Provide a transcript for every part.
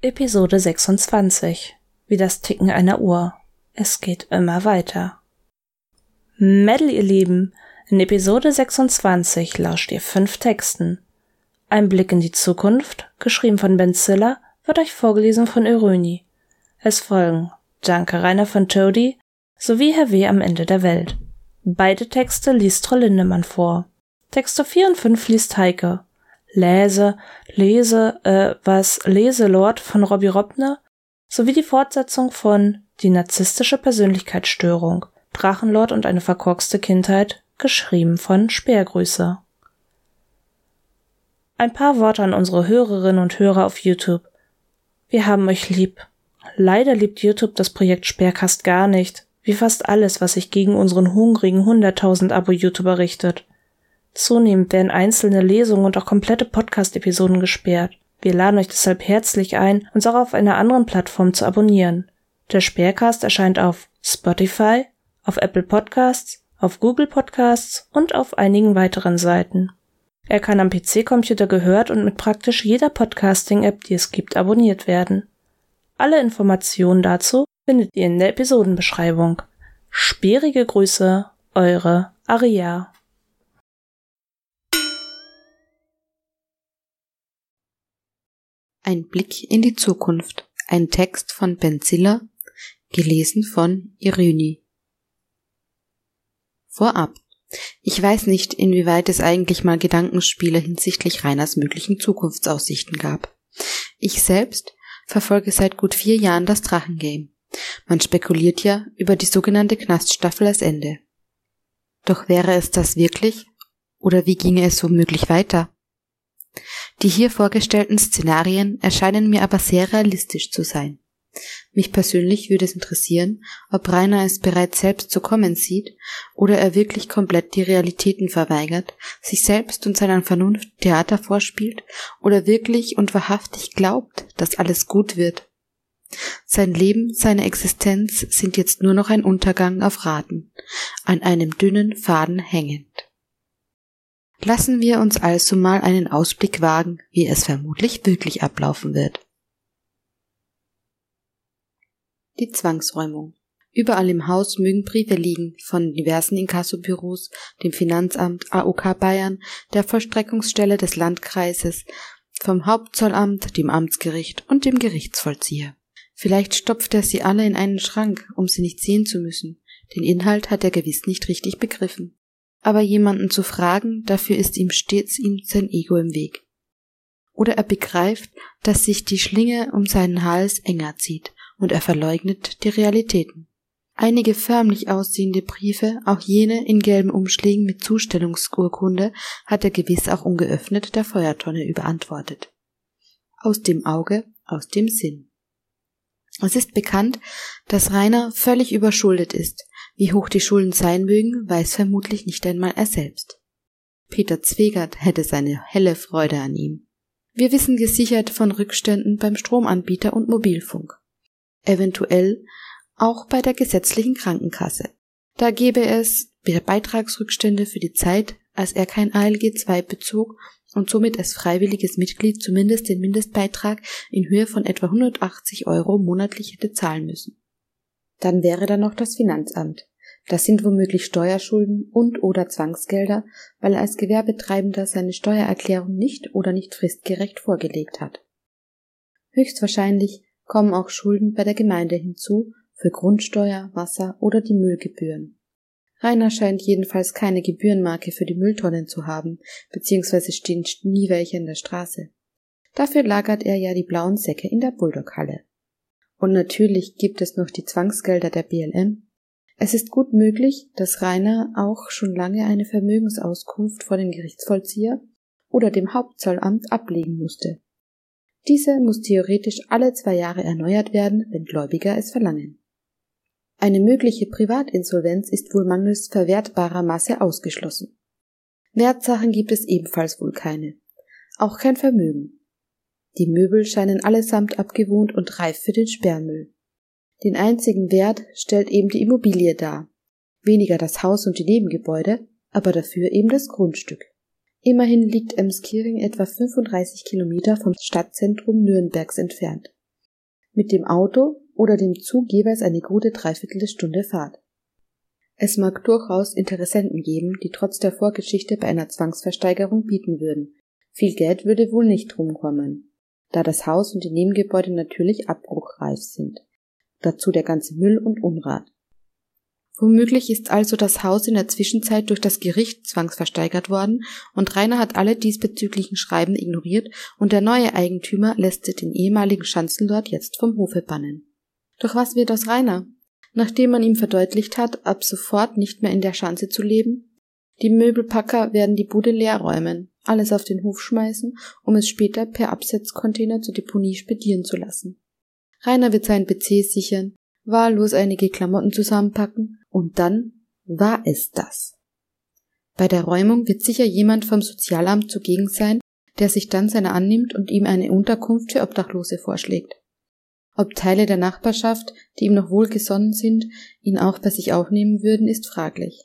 Episode 26. Wie das Ticken einer Uhr. Es geht immer weiter. Mädel, ihr Lieben. In Episode 26 lauscht ihr fünf Texten. Ein Blick in die Zukunft, geschrieben von Ben Ziller, wird euch vorgelesen von Iröni. Es folgen Danke Rainer von Toady sowie Herr W. am Ende der Welt. Beide Texte liest Troll vor. Texte 4 und 5 liest Heike. Läse, Lese, äh, was Leselord von Robbie Robner sowie die Fortsetzung von Die narzisstische Persönlichkeitsstörung, Drachenlord und eine verkorkste Kindheit, geschrieben von Speergrüße. Ein paar Worte an unsere Hörerinnen und Hörer auf YouTube. Wir haben euch lieb. Leider liebt YouTube das Projekt Sperrcast gar nicht, wie fast alles, was sich gegen unseren hungrigen 100.000 Abo-YouTuber richtet. Zunehmend werden einzelne Lesungen und auch komplette Podcast-Episoden gesperrt. Wir laden euch deshalb herzlich ein, uns auch auf einer anderen Plattform zu abonnieren. Der Sperrcast erscheint auf Spotify, auf Apple Podcasts, auf Google Podcasts und auf einigen weiteren Seiten. Er kann am PC-Computer gehört und mit praktisch jeder Podcasting-App, die es gibt, abonniert werden. Alle Informationen dazu findet ihr in der Episodenbeschreibung. Sperrige Grüße, eure Aria. Ein Blick in die Zukunft. Ein Text von Ben Ziller, gelesen von Irini. Vorab. Ich weiß nicht, inwieweit es eigentlich mal Gedankenspiele hinsichtlich Reiners möglichen Zukunftsaussichten gab. Ich selbst verfolge seit gut vier Jahren das Drachengame. Man spekuliert ja über die sogenannte Knaststaffel als Ende. Doch wäre es das wirklich? Oder wie ginge es womöglich weiter? Die hier vorgestellten Szenarien erscheinen mir aber sehr realistisch zu sein. Mich persönlich würde es interessieren, ob Rainer es bereits selbst so kommen sieht oder er wirklich komplett die Realitäten verweigert, sich selbst und seiner Vernunft Theater vorspielt oder wirklich und wahrhaftig glaubt, dass alles gut wird. Sein Leben, seine Existenz sind jetzt nur noch ein Untergang auf Raten, an einem dünnen Faden hängend. Lassen wir uns also mal einen Ausblick wagen, wie es vermutlich wirklich ablaufen wird. Die Zwangsräumung. Überall im Haus mögen Briefe liegen, von diversen Inkassobüros, dem Finanzamt, AOK Bayern, der Vollstreckungsstelle des Landkreises, vom Hauptzollamt, dem Amtsgericht und dem Gerichtsvollzieher. Vielleicht stopft er sie alle in einen Schrank, um sie nicht sehen zu müssen. Den Inhalt hat er gewiss nicht richtig begriffen. Aber jemanden zu fragen, dafür ist ihm stets ihm sein Ego im Weg. Oder er begreift, dass sich die Schlinge um seinen Hals enger zieht und er verleugnet die Realitäten. Einige förmlich aussehende Briefe, auch jene in gelben Umschlägen mit Zustellungsurkunde, hat er gewiss auch ungeöffnet der Feuertonne überantwortet. Aus dem Auge, aus dem Sinn. Es ist bekannt, dass Rainer völlig überschuldet ist. Wie hoch die Schulden sein mögen, weiß vermutlich nicht einmal er selbst. Peter Zwegert hätte seine helle Freude an ihm. Wir wissen gesichert von Rückständen beim Stromanbieter und Mobilfunk. Eventuell auch bei der gesetzlichen Krankenkasse. Da gäbe es Beitragsrückstände für die Zeit, als er kein ALG II bezog und somit als freiwilliges Mitglied zumindest den Mindestbeitrag in Höhe von etwa 180 Euro monatlich hätte zahlen müssen. Dann wäre da noch das Finanzamt. Das sind womöglich Steuerschulden und oder Zwangsgelder, weil er als Gewerbetreibender seine Steuererklärung nicht oder nicht fristgerecht vorgelegt hat. Höchstwahrscheinlich kommen auch Schulden bei der Gemeinde hinzu für Grundsteuer, Wasser oder die Müllgebühren. Rainer scheint jedenfalls keine Gebührenmarke für die Mülltonnen zu haben, beziehungsweise stehen nie welche in der Straße. Dafür lagert er ja die blauen Säcke in der Bulldoghalle. Und natürlich gibt es noch die Zwangsgelder der BLM. Es ist gut möglich, dass Rainer auch schon lange eine Vermögensauskunft vor dem Gerichtsvollzieher oder dem Hauptzollamt ablegen musste. Diese muss theoretisch alle zwei Jahre erneuert werden, wenn Gläubiger es verlangen. Eine mögliche Privatinsolvenz ist wohl mangels verwertbarer Masse ausgeschlossen. Wertsachen gibt es ebenfalls wohl keine. Auch kein Vermögen. Die Möbel scheinen allesamt abgewohnt und reif für den Sperrmüll. Den einzigen Wert stellt eben die Immobilie dar. Weniger das Haus und die Nebengebäude, aber dafür eben das Grundstück. Immerhin liegt Emskirchen etwa 35 Kilometer vom Stadtzentrum Nürnbergs entfernt. Mit dem Auto oder dem Zug jeweils eine gute Dreiviertelstunde Fahrt. Es mag durchaus Interessenten geben, die trotz der Vorgeschichte bei einer Zwangsversteigerung bieten würden. Viel Geld würde wohl nicht rumkommen, da das Haus und die Nebengebäude natürlich abbruchreif sind. Dazu der ganze Müll und Unrat. Womöglich ist also das Haus in der Zwischenzeit durch das Gericht zwangsversteigert worden und Rainer hat alle diesbezüglichen Schreiben ignoriert und der neue Eigentümer lässt den ehemaligen Schanzenlord jetzt vom Hofe bannen. Doch was wird aus Rainer? Nachdem man ihm verdeutlicht hat, ab sofort nicht mehr in der Schanze zu leben? Die Möbelpacker werden die Bude leer räumen, alles auf den Hof schmeißen, um es später per Absetzcontainer zur Deponie spedieren zu lassen. Rainer wird seinen PC sichern, wahllos einige Klamotten zusammenpacken und dann war es das. Bei der Räumung wird sicher jemand vom Sozialamt zugegen sein, der sich dann seiner annimmt und ihm eine Unterkunft für Obdachlose vorschlägt. Ob Teile der Nachbarschaft, die ihm noch wohlgesonnen sind, ihn auch bei sich aufnehmen würden, ist fraglich.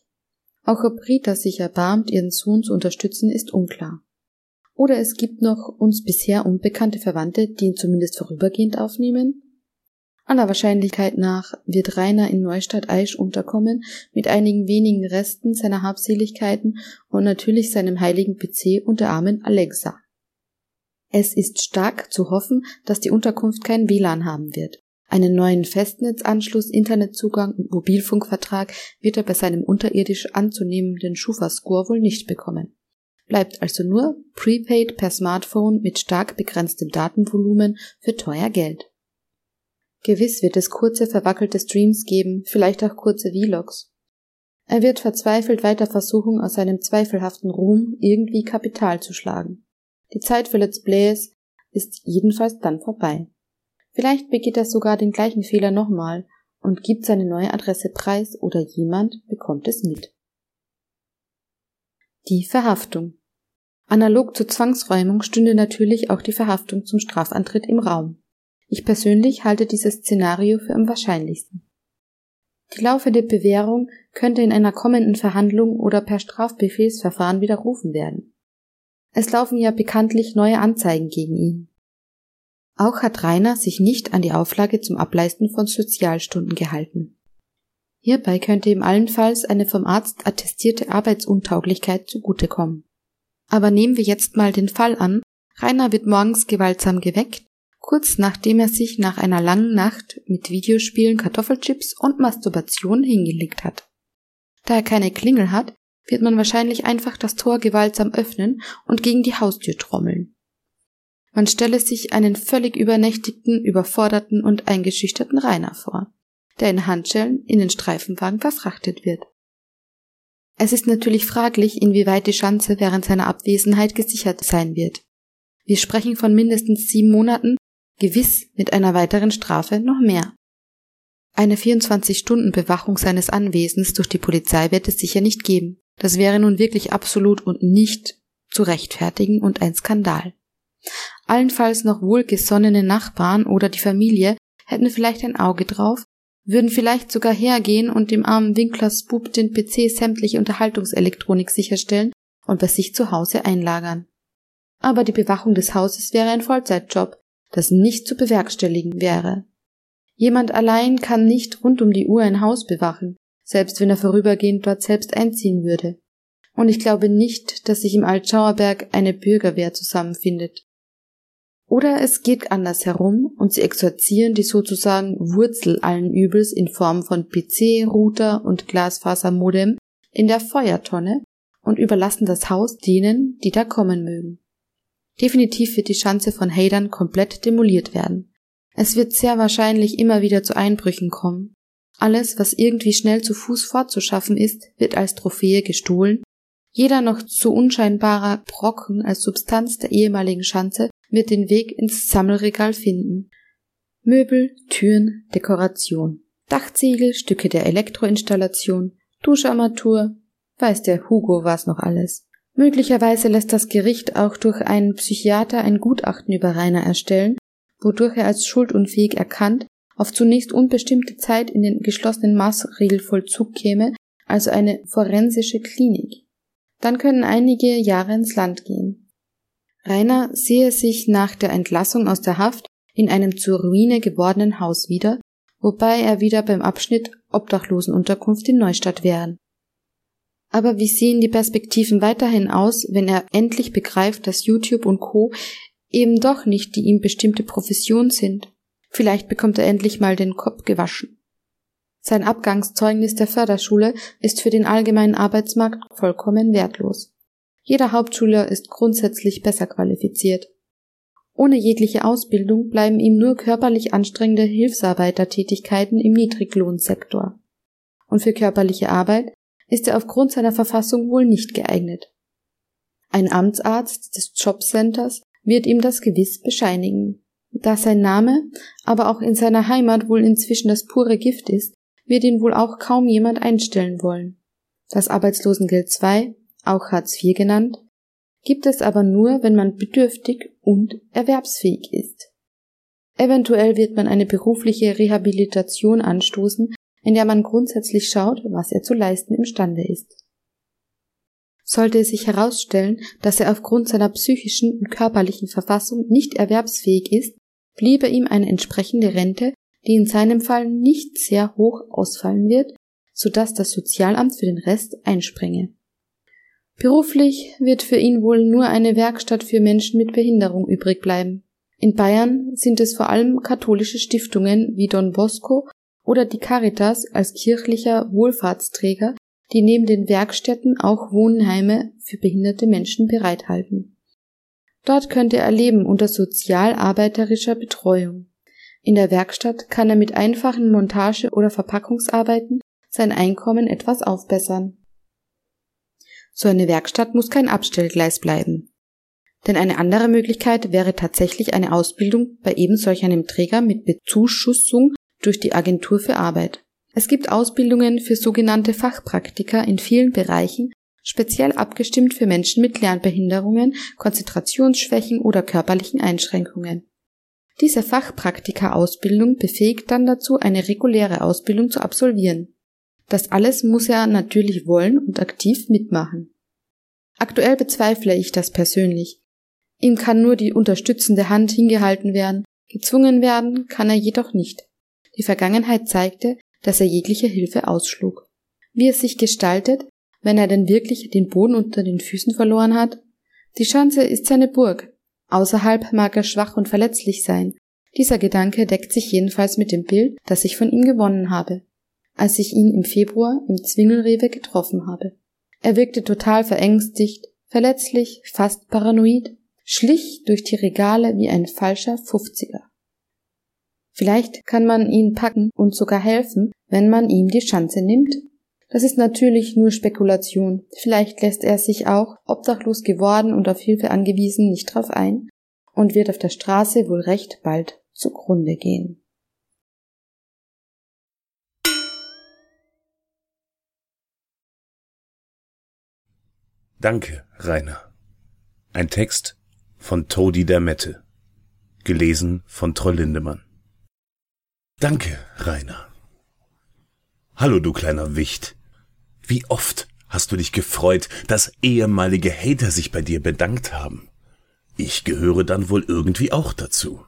Auch ob Rita sich erbarmt, ihren Sohn zu unterstützen, ist unklar. Oder es gibt noch uns bisher unbekannte Verwandte, die ihn zumindest vorübergehend aufnehmen? Aller Wahrscheinlichkeit nach wird Rainer in Neustadt-Aisch unterkommen, mit einigen wenigen Resten seiner Habseligkeiten und natürlich seinem heiligen PC und der armen Alexa. Es ist stark zu hoffen, dass die Unterkunft kein WLAN haben wird. Einen neuen Festnetzanschluss, Internetzugang und Mobilfunkvertrag wird er bei seinem unterirdisch anzunehmenden Schufa-Score wohl nicht bekommen. Bleibt also nur Prepaid per Smartphone mit stark begrenztem Datenvolumen für teuer Geld. Gewiss wird es kurze verwackelte Streams geben, vielleicht auch kurze Vlogs. Er wird verzweifelt weiter versuchen, aus seinem zweifelhaften Ruhm irgendwie Kapital zu schlagen. Die Zeit für Let's Plays ist jedenfalls dann vorbei. Vielleicht begeht er sogar den gleichen Fehler nochmal und gibt seine neue Adresse preis oder jemand bekommt es mit. Die Verhaftung. Analog zur Zwangsräumung stünde natürlich auch die Verhaftung zum Strafantritt im Raum. Ich persönlich halte dieses Szenario für am wahrscheinlichsten. Die laufende Bewährung könnte in einer kommenden Verhandlung oder per Strafbefehlsverfahren widerrufen werden. Es laufen ja bekanntlich neue Anzeigen gegen ihn. Auch hat Rainer sich nicht an die Auflage zum Ableisten von Sozialstunden gehalten. Hierbei könnte ihm allenfalls eine vom Arzt attestierte Arbeitsuntauglichkeit zugutekommen. Aber nehmen wir jetzt mal den Fall an, Rainer wird morgens gewaltsam geweckt, kurz nachdem er sich nach einer langen Nacht mit Videospielen, Kartoffelchips und Masturbation hingelegt hat. Da er keine Klingel hat, wird man wahrscheinlich einfach das Tor gewaltsam öffnen und gegen die Haustür trommeln. Man stelle sich einen völlig übernächtigten, überforderten und eingeschüchterten Rainer vor, der in Handschellen in den Streifenwagen verfrachtet wird. Es ist natürlich fraglich, inwieweit die Schanze während seiner Abwesenheit gesichert sein wird. Wir sprechen von mindestens sieben Monaten gewiss mit einer weiteren Strafe noch mehr. Eine 24-Stunden-Bewachung seines Anwesens durch die Polizei wird es sicher nicht geben. Das wäre nun wirklich absolut und nicht zu rechtfertigen und ein Skandal. Allenfalls noch wohlgesonnene Nachbarn oder die Familie hätten vielleicht ein Auge drauf, würden vielleicht sogar hergehen und dem armen Winklers Bub den PC sämtliche Unterhaltungselektronik sicherstellen und bei sich zu Hause einlagern. Aber die Bewachung des Hauses wäre ein Vollzeitjob, das nicht zu bewerkstelligen wäre. Jemand allein kann nicht rund um die Uhr ein Haus bewachen, selbst wenn er vorübergehend dort selbst einziehen würde. Und ich glaube nicht, dass sich im Altschauerberg eine Bürgerwehr zusammenfindet. Oder es geht anders herum und sie exorzieren die sozusagen Wurzel allen Übels in Form von PC, Router und Glasfasermodem in der Feuertonne und überlassen das Haus denen, die da kommen mögen. Definitiv wird die Schanze von Hadern komplett demoliert werden. Es wird sehr wahrscheinlich immer wieder zu Einbrüchen kommen. Alles, was irgendwie schnell zu Fuß fortzuschaffen ist, wird als Trophäe gestohlen. Jeder noch zu unscheinbarer Brocken als Substanz der ehemaligen Schanze wird den Weg ins Sammelregal finden. Möbel, Türen, Dekoration, Dachziegel, Stücke der Elektroinstallation, Duscharmatur, weiß der Hugo was noch alles. Möglicherweise lässt das Gericht auch durch einen Psychiater ein Gutachten über Rainer erstellen, wodurch er als schuldunfähig erkannt, auf zunächst unbestimmte Zeit in den geschlossenen Maßregelvollzug käme, also eine forensische Klinik. Dann können einige Jahre ins Land gehen. Rainer sehe sich nach der Entlassung aus der Haft in einem zur Ruine gewordenen Haus wieder, wobei er wieder beim Abschnitt Obdachlosenunterkunft in Neustadt wären. Aber wie sehen die Perspektiven weiterhin aus, wenn er endlich begreift, dass YouTube und Co. eben doch nicht die ihm bestimmte Profession sind? Vielleicht bekommt er endlich mal den Kopf gewaschen. Sein Abgangszeugnis der Förderschule ist für den allgemeinen Arbeitsmarkt vollkommen wertlos. Jeder Hauptschüler ist grundsätzlich besser qualifiziert. Ohne jegliche Ausbildung bleiben ihm nur körperlich anstrengende Hilfsarbeitertätigkeiten im Niedriglohnsektor. Und für körperliche Arbeit ist er aufgrund seiner Verfassung wohl nicht geeignet. Ein Amtsarzt des Jobcenters wird ihm das gewiss bescheinigen. Da sein Name aber auch in seiner Heimat wohl inzwischen das pure Gift ist, wird ihn wohl auch kaum jemand einstellen wollen. Das Arbeitslosengeld II, auch Hartz IV genannt, gibt es aber nur, wenn man bedürftig und erwerbsfähig ist. Eventuell wird man eine berufliche Rehabilitation anstoßen, in der man grundsätzlich schaut, was er zu leisten imstande ist. Sollte es sich herausstellen, dass er aufgrund seiner psychischen und körperlichen Verfassung nicht erwerbsfähig ist, bliebe ihm eine entsprechende Rente die in seinem Fall nicht sehr hoch ausfallen wird, so dass das Sozialamt für den Rest einspringe. Beruflich wird für ihn wohl nur eine Werkstatt für Menschen mit Behinderung übrig bleiben. In Bayern sind es vor allem katholische Stiftungen wie Don Bosco oder die Caritas als kirchlicher Wohlfahrtsträger, die neben den Werkstätten auch Wohnheime für behinderte Menschen bereithalten. Dort könnte er leben unter sozialarbeiterischer Betreuung. In der Werkstatt kann er mit einfachen Montage- oder Verpackungsarbeiten sein Einkommen etwas aufbessern. So eine Werkstatt muss kein Abstellgleis bleiben. Denn eine andere Möglichkeit wäre tatsächlich eine Ausbildung bei eben solch einem Träger mit Bezuschussung durch die Agentur für Arbeit. Es gibt Ausbildungen für sogenannte Fachpraktiker in vielen Bereichen, speziell abgestimmt für Menschen mit Lernbehinderungen, Konzentrationsschwächen oder körperlichen Einschränkungen. Diese Fachpraktika-Ausbildung befähigt dann dazu, eine reguläre Ausbildung zu absolvieren. Das alles muss er natürlich wollen und aktiv mitmachen. Aktuell bezweifle ich das persönlich. Ihm kann nur die unterstützende Hand hingehalten werden, gezwungen werden kann er jedoch nicht. Die Vergangenheit zeigte, dass er jegliche Hilfe ausschlug. Wie es sich gestaltet, wenn er denn wirklich den Boden unter den Füßen verloren hat? Die Chance ist seine Burg, Außerhalb mag er schwach und verletzlich sein. Dieser Gedanke deckt sich jedenfalls mit dem Bild, das ich von ihm gewonnen habe, als ich ihn im Februar im Zwingelrewe getroffen habe. Er wirkte total verängstigt, verletzlich, fast paranoid, schlich durch die Regale wie ein falscher Fufziger. Vielleicht kann man ihn packen und sogar helfen, wenn man ihm die Chance nimmt das ist natürlich nur Spekulation. Vielleicht lässt er sich auch, obdachlos geworden und auf Hilfe angewiesen, nicht drauf ein und wird auf der Straße wohl recht bald zugrunde gehen. Danke, Rainer. Ein Text von Todi der Mette. Gelesen von Troll Lindemann. Danke, Rainer. Hallo, du kleiner Wicht. Wie oft hast du dich gefreut, dass ehemalige Hater sich bei dir bedankt haben? Ich gehöre dann wohl irgendwie auch dazu.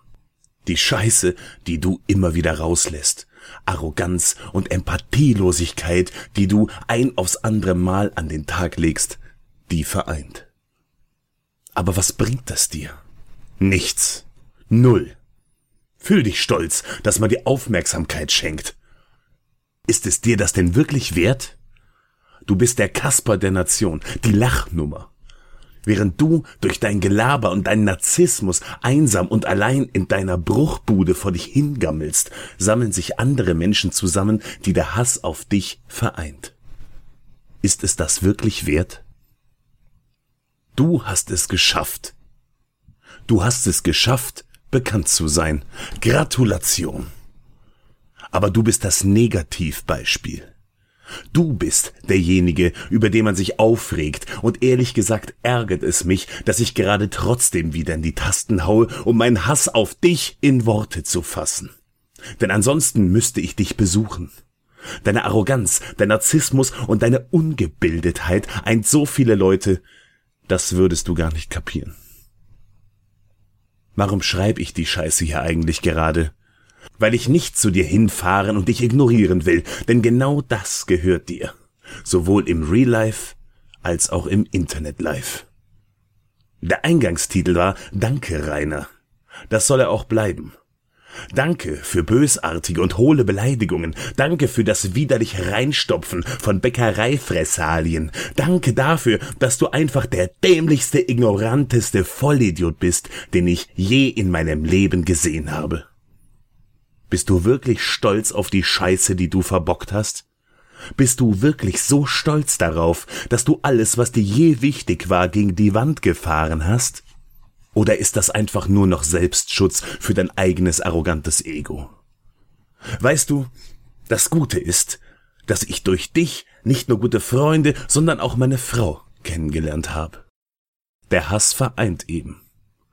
Die Scheiße, die du immer wieder rauslässt. Arroganz und Empathielosigkeit, die du ein aufs andere Mal an den Tag legst, die vereint. Aber was bringt das dir? Nichts. Null. Fühl dich stolz, dass man dir Aufmerksamkeit schenkt. Ist es dir das denn wirklich wert? Du bist der Kasper der Nation, die Lachnummer. Während du durch dein Gelaber und deinen Narzissmus einsam und allein in deiner Bruchbude vor dich hingammelst, sammeln sich andere Menschen zusammen, die der Hass auf dich vereint. Ist es das wirklich wert? Du hast es geschafft. Du hast es geschafft, bekannt zu sein. Gratulation. Aber du bist das Negativbeispiel. Du bist derjenige, über den man sich aufregt, und ehrlich gesagt ärgert es mich, dass ich gerade trotzdem wieder in die Tasten haue, um meinen Hass auf dich in Worte zu fassen. Denn ansonsten müsste ich dich besuchen. Deine Arroganz, dein Narzissmus und deine Ungebildetheit eint so viele Leute, das würdest du gar nicht kapieren. Warum schreibe ich die Scheiße hier eigentlich gerade? Weil ich nicht zu dir hinfahren und dich ignorieren will, denn genau das gehört dir. Sowohl im Real Life als auch im Internet Life. Der Eingangstitel war Danke, Rainer. Das soll er auch bleiben. Danke für bösartige und hohle Beleidigungen. Danke für das widerlich Reinstopfen von Bäckereifressalien. Danke dafür, dass du einfach der dämlichste, ignoranteste Vollidiot bist, den ich je in meinem Leben gesehen habe. Bist du wirklich stolz auf die Scheiße, die du verbockt hast? Bist du wirklich so stolz darauf, dass du alles, was dir je wichtig war, gegen die Wand gefahren hast? Oder ist das einfach nur noch Selbstschutz für dein eigenes arrogantes Ego? Weißt du, das Gute ist, dass ich durch dich nicht nur gute Freunde, sondern auch meine Frau kennengelernt habe. Der Hass vereint eben.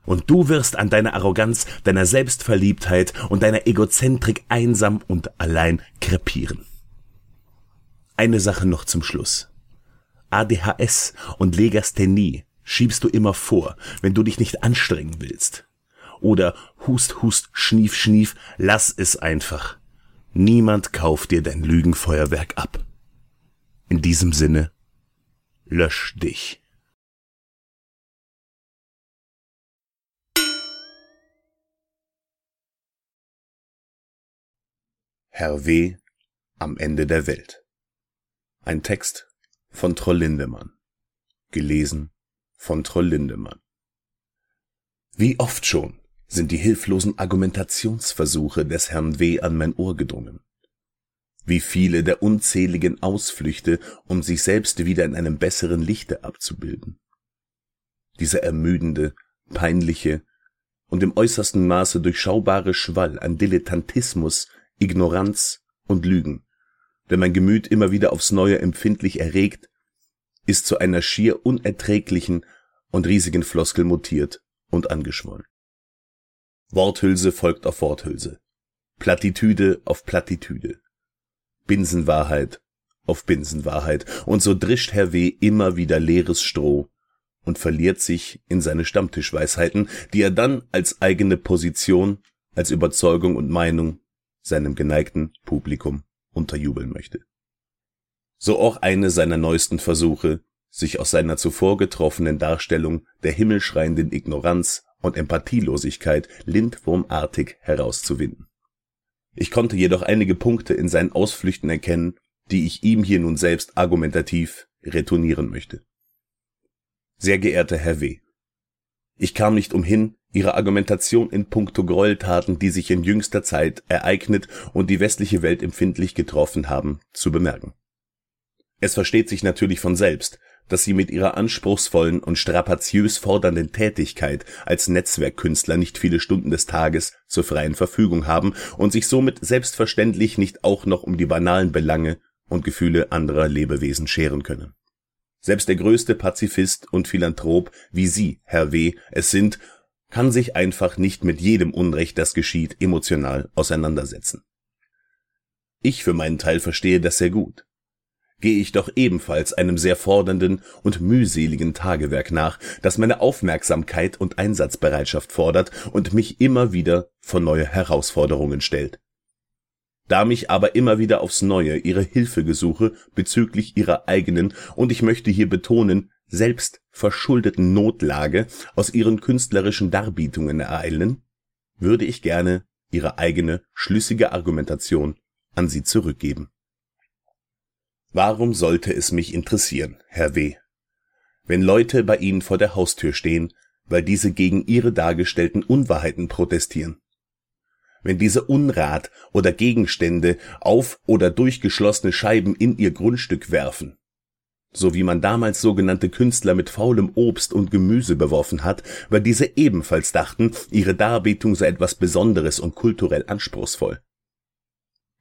Und du wirst an deiner Arroganz, deiner Selbstverliebtheit und deiner Egozentrik einsam und allein krepieren. Eine Sache noch zum Schluss. ADHS und Legasthenie schiebst du immer vor, wenn du dich nicht anstrengen willst. Oder hust, hust, schnief, schnief, lass es einfach. Niemand kauft dir dein Lügenfeuerwerk ab. In diesem Sinne, lösch dich. Herr W. am Ende der Welt. Ein Text von Troll Lindemann. Gelesen von Troll Lindemann. Wie oft schon sind die hilflosen Argumentationsversuche des Herrn W. an mein Ohr gedrungen. Wie viele der unzähligen Ausflüchte, um sich selbst wieder in einem besseren Lichte abzubilden. Dieser ermüdende, peinliche und im äußersten Maße durchschaubare Schwall an Dilettantismus, Ignoranz und Lügen, der mein Gemüt immer wieder aufs Neue empfindlich erregt ist zu einer schier unerträglichen und riesigen Floskel mutiert und angeschwollen. Worthülse folgt auf Worthülse, Plattitüde auf Plattitüde, Binsenwahrheit auf Binsenwahrheit, und so drischt Herr W. immer wieder leeres Stroh und verliert sich in seine Stammtischweisheiten, die er dann als eigene Position, als Überzeugung und Meinung seinem geneigten Publikum unterjubeln möchte so auch eine seiner neuesten Versuche, sich aus seiner zuvor getroffenen Darstellung der himmelschreienden Ignoranz und Empathielosigkeit lindwurmartig herauszuwinden. Ich konnte jedoch einige Punkte in seinen Ausflüchten erkennen, die ich ihm hier nun selbst argumentativ retournieren möchte. Sehr geehrter Herr W. Ich kam nicht umhin, Ihre Argumentation in puncto Gräueltaten, die sich in jüngster Zeit ereignet und die westliche Welt empfindlich getroffen haben, zu bemerken. Es versteht sich natürlich von selbst, dass sie mit ihrer anspruchsvollen und strapaziös fordernden Tätigkeit als Netzwerkkünstler nicht viele Stunden des Tages zur freien Verfügung haben und sich somit selbstverständlich nicht auch noch um die banalen Belange und Gefühle anderer Lebewesen scheren können. Selbst der größte Pazifist und Philanthrop, wie Sie, Herr W., es sind, kann sich einfach nicht mit jedem Unrecht, das geschieht, emotional auseinandersetzen. Ich für meinen Teil verstehe das sehr gut gehe ich doch ebenfalls einem sehr fordernden und mühseligen Tagewerk nach, das meine Aufmerksamkeit und Einsatzbereitschaft fordert und mich immer wieder vor neue Herausforderungen stellt. Da mich aber immer wieder aufs Neue ihre Hilfegesuche bezüglich ihrer eigenen und ich möchte hier betonen, selbst verschuldeten Notlage aus ihren künstlerischen Darbietungen ereilen, würde ich gerne ihre eigene schlüssige Argumentation an sie zurückgeben. Warum sollte es mich interessieren, Herr W., wenn Leute bei Ihnen vor der Haustür stehen, weil diese gegen Ihre dargestellten Unwahrheiten protestieren? Wenn diese Unrat oder Gegenstände auf oder durchgeschlossene Scheiben in Ihr Grundstück werfen, so wie man damals sogenannte Künstler mit faulem Obst und Gemüse beworfen hat, weil diese ebenfalls dachten, ihre Darbietung sei etwas Besonderes und kulturell anspruchsvoll.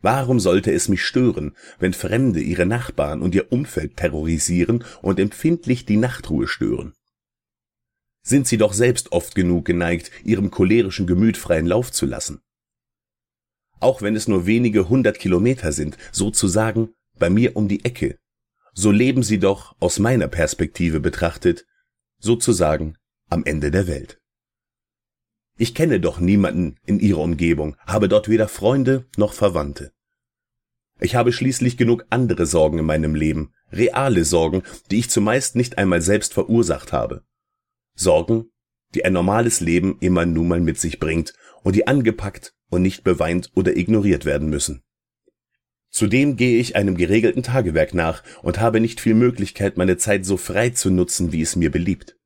Warum sollte es mich stören, wenn Fremde ihre Nachbarn und ihr Umfeld terrorisieren und empfindlich die Nachtruhe stören? Sind sie doch selbst oft genug geneigt, ihrem cholerischen Gemüt freien Lauf zu lassen. auch wenn es nur wenige hundert Kilometer sind, sozusagen bei mir um die Ecke, so leben sie doch aus meiner Perspektive betrachtet, sozusagen am Ende der Welt. Ich kenne doch niemanden in ihrer Umgebung, habe dort weder Freunde noch Verwandte. Ich habe schließlich genug andere Sorgen in meinem Leben, reale Sorgen, die ich zumeist nicht einmal selbst verursacht habe. Sorgen, die ein normales Leben immer nun mal mit sich bringt und die angepackt und nicht beweint oder ignoriert werden müssen. Zudem gehe ich einem geregelten Tagewerk nach und habe nicht viel Möglichkeit, meine Zeit so frei zu nutzen, wie es mir beliebt.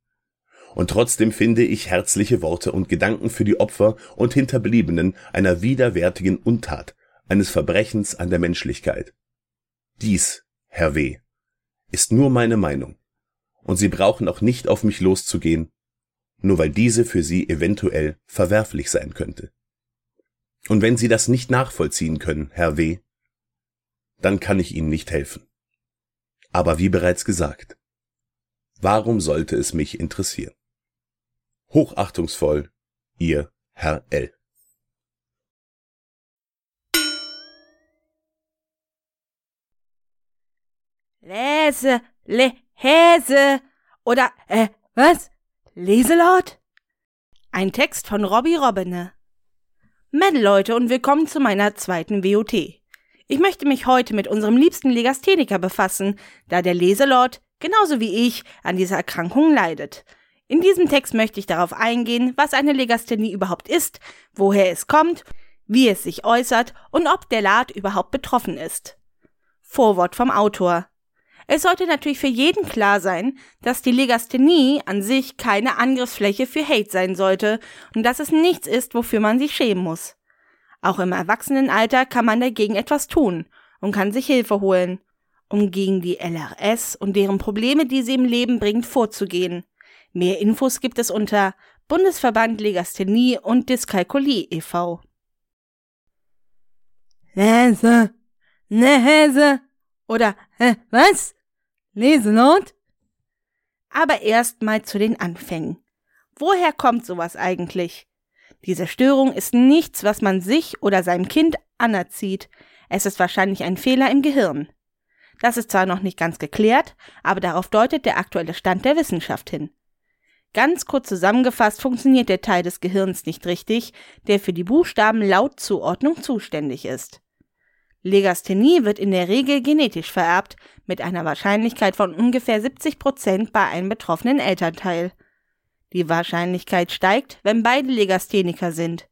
Und trotzdem finde ich herzliche Worte und Gedanken für die Opfer und Hinterbliebenen einer widerwärtigen Untat, eines Verbrechens an der Menschlichkeit. Dies, Herr W., ist nur meine Meinung, und Sie brauchen auch nicht auf mich loszugehen, nur weil diese für Sie eventuell verwerflich sein könnte. Und wenn Sie das nicht nachvollziehen können, Herr W., dann kann ich Ihnen nicht helfen. Aber wie bereits gesagt, warum sollte es mich interessieren? Hochachtungsvoll, Ihr Herr L. Lese, le, Häse oder, äh, was? Leselaut? Ein Text von Robbie Robbene. Mel Leute und willkommen zu meiner zweiten WOT. Ich möchte mich heute mit unserem liebsten Legastheniker befassen, da der Leselord, genauso wie ich, an dieser Erkrankung leidet. In diesem Text möchte ich darauf eingehen, was eine Legasthenie überhaupt ist, woher es kommt, wie es sich äußert und ob der Lad überhaupt betroffen ist. Vorwort vom Autor. Es sollte natürlich für jeden klar sein, dass die Legasthenie an sich keine Angriffsfläche für Hate sein sollte und dass es nichts ist, wofür man sich schämen muss. Auch im Erwachsenenalter kann man dagegen etwas tun und kann sich Hilfe holen, um gegen die LRS und deren Probleme, die sie im Leben bringt, vorzugehen. Mehr Infos gibt es unter Bundesverband Legasthenie und Dyskalkulie e.V. Lese, Lese oder hä, was? Lesenot? Aber erst mal zu den Anfängen. Woher kommt sowas eigentlich? Diese Störung ist nichts, was man sich oder seinem Kind anerzieht. Es ist wahrscheinlich ein Fehler im Gehirn. Das ist zwar noch nicht ganz geklärt, aber darauf deutet der aktuelle Stand der Wissenschaft hin. Ganz kurz zusammengefasst funktioniert der Teil des Gehirns nicht richtig, der für die Buchstabenlautzuordnung zuständig ist. Legasthenie wird in der Regel genetisch vererbt, mit einer Wahrscheinlichkeit von ungefähr 70 Prozent bei einem betroffenen Elternteil. Die Wahrscheinlichkeit steigt, wenn beide Legastheniker sind.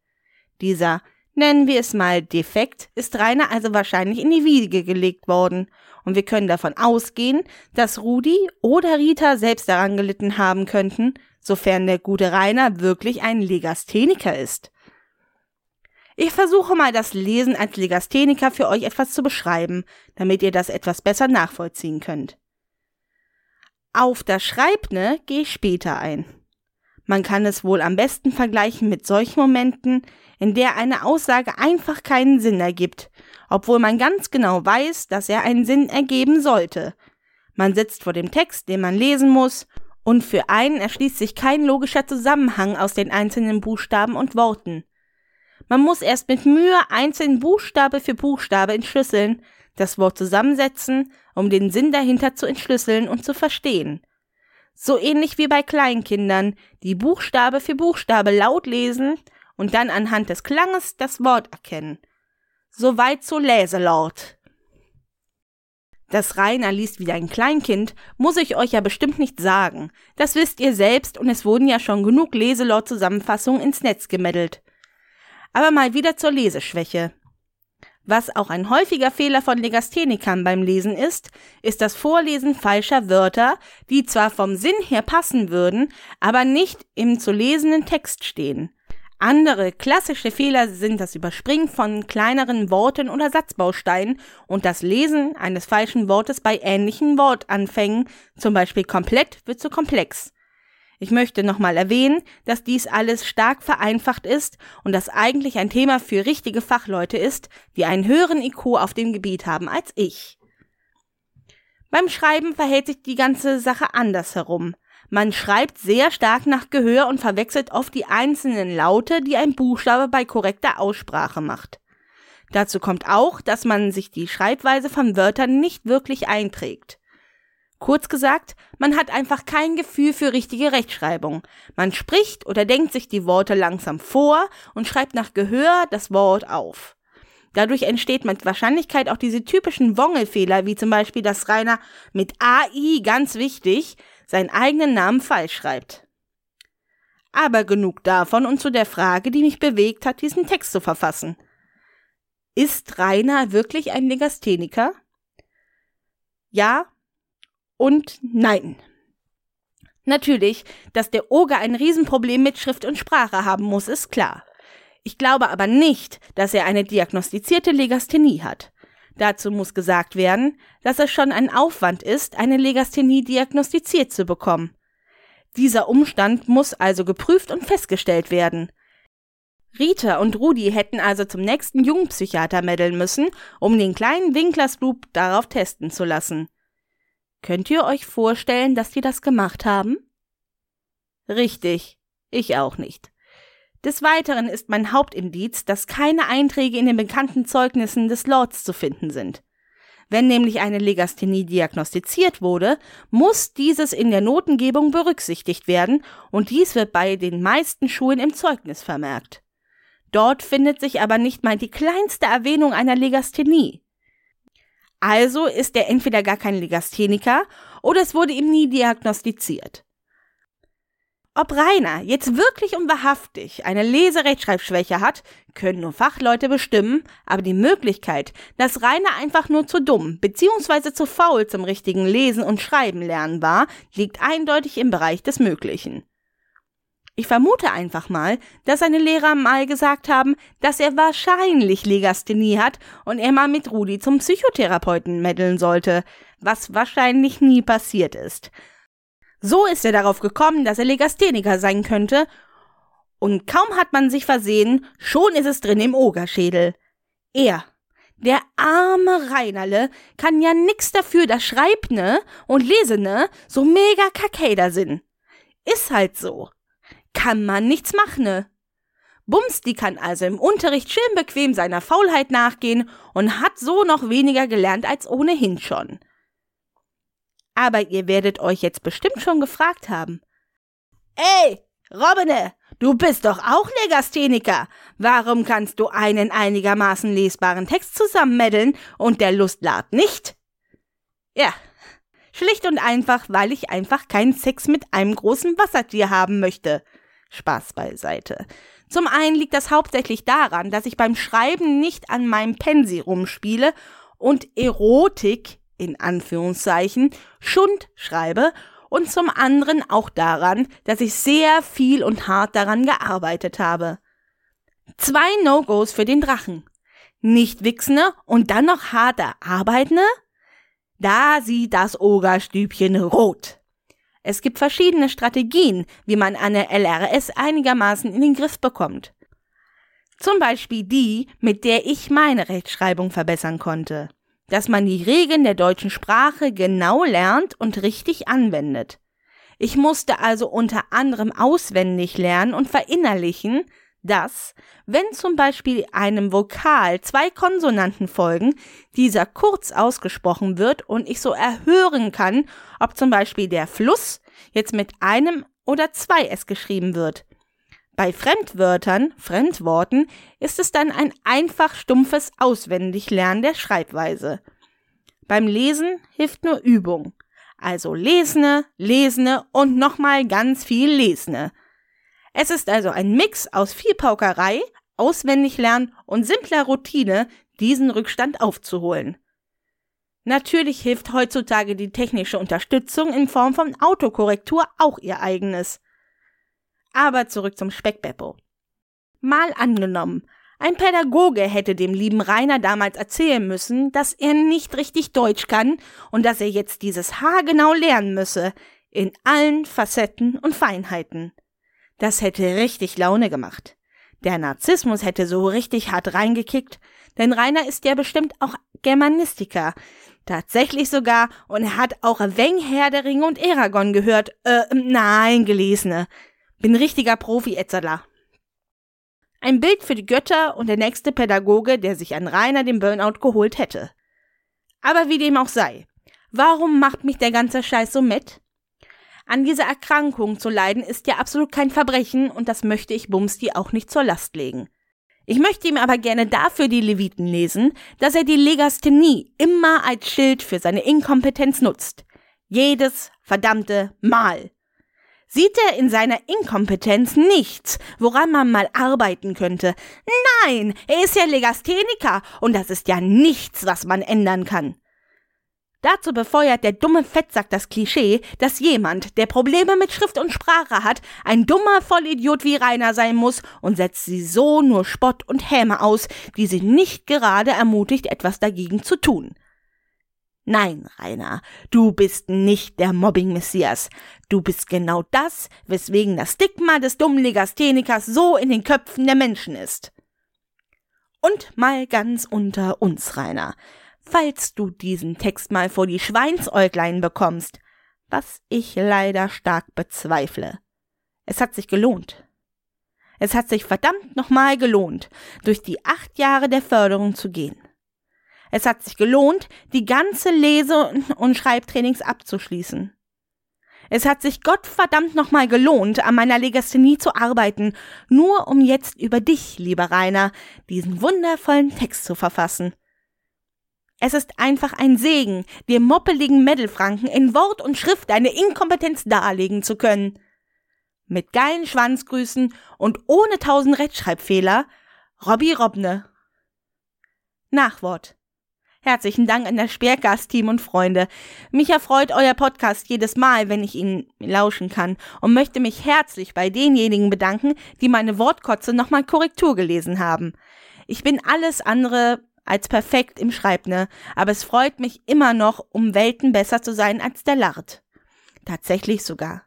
Dieser, nennen wir es mal Defekt, ist Rainer also wahrscheinlich in die Wiege gelegt worden, und wir können davon ausgehen, dass Rudi oder Rita selbst daran gelitten haben könnten, sofern der gute Rainer wirklich ein Legastheniker ist. Ich versuche mal das Lesen als Legastheniker für euch etwas zu beschreiben, damit ihr das etwas besser nachvollziehen könnt. Auf das Schreibne gehe ich später ein. Man kann es wohl am besten vergleichen mit solchen Momenten, in der eine Aussage einfach keinen Sinn ergibt, obwohl man ganz genau weiß, dass er einen Sinn ergeben sollte. Man sitzt vor dem Text, den man lesen muss, und für einen erschließt sich kein logischer Zusammenhang aus den einzelnen Buchstaben und Worten. Man muss erst mit Mühe einzeln Buchstabe für Buchstabe entschlüsseln, das Wort zusammensetzen, um den Sinn dahinter zu entschlüsseln und zu verstehen. So ähnlich wie bei Kleinkindern, die Buchstabe für Buchstabe laut lesen und dann anhand des Klanges das Wort erkennen. Soweit so Läselaut. Dass Rainer liest wie ein Kleinkind, muss ich euch ja bestimmt nicht sagen. Das wisst ihr selbst und es wurden ja schon genug Leselaut-Zusammenfassungen ins Netz gemeddelt. Aber mal wieder zur Leseschwäche. Was auch ein häufiger Fehler von Legasthenikern beim Lesen ist, ist das Vorlesen falscher Wörter, die zwar vom Sinn her passen würden, aber nicht im zu lesenden Text stehen. Andere klassische Fehler sind das Überspringen von kleineren Worten oder Satzbausteinen und das Lesen eines falschen Wortes bei ähnlichen Wortanfängen, zum Beispiel komplett wird zu komplex. Ich möchte nochmal erwähnen, dass dies alles stark vereinfacht ist und das eigentlich ein Thema für richtige Fachleute ist, die einen höheren IQ auf dem Gebiet haben als ich. Beim Schreiben verhält sich die ganze Sache anders herum. Man schreibt sehr stark nach Gehör und verwechselt oft die einzelnen Laute, die ein Buchstabe bei korrekter Aussprache macht. Dazu kommt auch, dass man sich die Schreibweise von Wörtern nicht wirklich einträgt. Kurz gesagt, man hat einfach kein Gefühl für richtige Rechtschreibung. Man spricht oder denkt sich die Worte langsam vor und schreibt nach Gehör das Wort auf. Dadurch entsteht mit Wahrscheinlichkeit auch diese typischen Wongelfehler, wie zum Beispiel, dass Rainer mit AI, ganz wichtig, seinen eigenen Namen falsch schreibt. Aber genug davon und zu der Frage, die mich bewegt hat, diesen Text zu verfassen. Ist Rainer wirklich ein Legastheniker? Ja und nein. Natürlich, dass der Oger ein Riesenproblem mit Schrift und Sprache haben muss, ist klar. Ich glaube aber nicht, dass er eine diagnostizierte Legasthenie hat. Dazu muss gesagt werden, dass es schon ein Aufwand ist, eine Legasthenie diagnostiziert zu bekommen. Dieser Umstand muss also geprüft und festgestellt werden. Rita und Rudi hätten also zum nächsten Jugendpsychiater meddeln müssen, um den kleinen Winklersloop darauf testen zu lassen. Könnt ihr euch vorstellen, dass die das gemacht haben? Richtig, ich auch nicht. Des Weiteren ist mein Hauptindiz, dass keine Einträge in den bekannten Zeugnissen des Lords zu finden sind. Wenn nämlich eine Legasthenie diagnostiziert wurde, muss dieses in der Notengebung berücksichtigt werden und dies wird bei den meisten Schulen im Zeugnis vermerkt. Dort findet sich aber nicht mal die kleinste Erwähnung einer Legasthenie. Also ist er entweder gar kein Legastheniker oder es wurde ihm nie diagnostiziert. Ob Rainer jetzt wirklich und wahrhaftig eine Leserechtschreibschwäche hat, können nur Fachleute bestimmen, aber die Möglichkeit, dass Rainer einfach nur zu dumm bzw. zu faul zum richtigen Lesen und Schreiben lernen war, liegt eindeutig im Bereich des Möglichen. Ich vermute einfach mal, dass seine Lehrer mal gesagt haben, dass er wahrscheinlich Legasthenie hat und er mal mit Rudi zum Psychotherapeuten meddeln sollte, was wahrscheinlich nie passiert ist. So ist er darauf gekommen, dass er Legastheniker sein könnte, und kaum hat man sich versehen, schon ist es drin im Ogerschädel. Er, der arme Reinerle, kann ja nix dafür, dass Schreibne und Lesene so mega Kakader sind. Ist halt so. Kann man nichts machen. Bums, die kann also im Unterricht schön bequem seiner Faulheit nachgehen und hat so noch weniger gelernt als ohnehin schon. Aber ihr werdet euch jetzt bestimmt schon gefragt haben. Ey, Robine, du bist doch auch Legastheniker. Warum kannst du einen einigermaßen lesbaren Text zusammenmeddeln und der Lustlad nicht? Ja, schlicht und einfach, weil ich einfach keinen Sex mit einem großen Wassertier haben möchte. Spaß beiseite. Zum einen liegt das hauptsächlich daran, dass ich beim Schreiben nicht an meinem Pensi rumspiele und Erotik in Anführungszeichen Schund schreibe und zum anderen auch daran, dass ich sehr viel und hart daran gearbeitet habe. Zwei No-Gos für den Drachen. Nicht wichsene und dann noch harter arbeitende? Da sieht das Ogerstübchen rot. Es gibt verschiedene Strategien, wie man eine LRS einigermaßen in den Griff bekommt. Zum Beispiel die, mit der ich meine Rechtschreibung verbessern konnte dass man die Regeln der deutschen Sprache genau lernt und richtig anwendet. Ich musste also unter anderem auswendig lernen und verinnerlichen, dass, wenn zum Beispiel einem Vokal zwei Konsonanten folgen, dieser kurz ausgesprochen wird und ich so erhören kann, ob zum Beispiel der Fluss jetzt mit einem oder zwei S geschrieben wird. Bei Fremdwörtern, Fremdworten, ist es dann ein einfach stumpfes Auswendiglernen der Schreibweise. Beim Lesen hilft nur Übung. Also lesne, lesne und nochmal ganz viel lesne. Es ist also ein Mix aus viel Paukerei, Auswendiglernen und simpler Routine, diesen Rückstand aufzuholen. Natürlich hilft heutzutage die technische Unterstützung in Form von Autokorrektur auch ihr eigenes. Aber zurück zum Speckbeppo. Mal angenommen, ein Pädagoge hätte dem lieben Rainer damals erzählen müssen, dass er nicht richtig Deutsch kann und dass er jetzt dieses haargenau lernen müsse, in allen Facetten und Feinheiten. Das hätte richtig Laune gemacht. Der Narzissmus hätte so richtig hart reingekickt, denn Rainer ist ja bestimmt auch Germanistiker. Tatsächlich sogar, und er hat auch Weng, Herr der Ringe und Eragon gehört. Äh, nein, gelesene. Bin richtiger Profi, Etzerler. Ein Bild für die Götter und der nächste Pädagoge, der sich an Rainer den Burnout geholt hätte. Aber wie dem auch sei, warum macht mich der ganze Scheiß so mit? An dieser Erkrankung zu leiden ist ja absolut kein Verbrechen und das möchte ich Bumsti auch nicht zur Last legen. Ich möchte ihm aber gerne dafür die Leviten lesen, dass er die Legasthenie immer als Schild für seine Inkompetenz nutzt. Jedes verdammte Mal. Sieht er in seiner Inkompetenz nichts, woran man mal arbeiten könnte? Nein, er ist ja Legastheniker und das ist ja nichts, was man ändern kann. Dazu befeuert der dumme Fettsack das Klischee, dass jemand, der Probleme mit Schrift und Sprache hat, ein dummer Vollidiot wie Rainer sein muss und setzt sie so nur Spott und Häme aus, die sie nicht gerade ermutigt, etwas dagegen zu tun. Nein, Rainer, du bist nicht der Mobbing-Messias. Du bist genau das, weswegen das Stigma des dummen Legasthenikers so in den Köpfen der Menschen ist. Und mal ganz unter uns, Rainer falls du diesen Text mal vor die Schweinsäuglein bekommst, was ich leider stark bezweifle. Es hat sich gelohnt. Es hat sich verdammt nochmal gelohnt, durch die acht Jahre der Förderung zu gehen. Es hat sich gelohnt, die ganze Lese- und Schreibtrainings abzuschließen. Es hat sich Gottverdammt nochmal gelohnt, an meiner Legasthenie zu arbeiten, nur um jetzt über dich, lieber Rainer, diesen wundervollen Text zu verfassen. Es ist einfach ein Segen, dir moppeligen Meddelfranken in Wort und Schrift deine Inkompetenz darlegen zu können. Mit geilen Schwanzgrüßen und ohne tausend Rechtschreibfehler, Robby Robne. Nachwort. Herzlichen Dank an das Sperrgast-Team und Freunde. Mich erfreut euer Podcast jedes Mal, wenn ich ihn lauschen kann und möchte mich herzlich bei denjenigen bedanken, die meine Wortkotze nochmal Korrektur gelesen haben. Ich bin alles andere als perfekt im Schreibne, aber es freut mich immer noch, um Welten besser zu sein als der Lart. Tatsächlich sogar.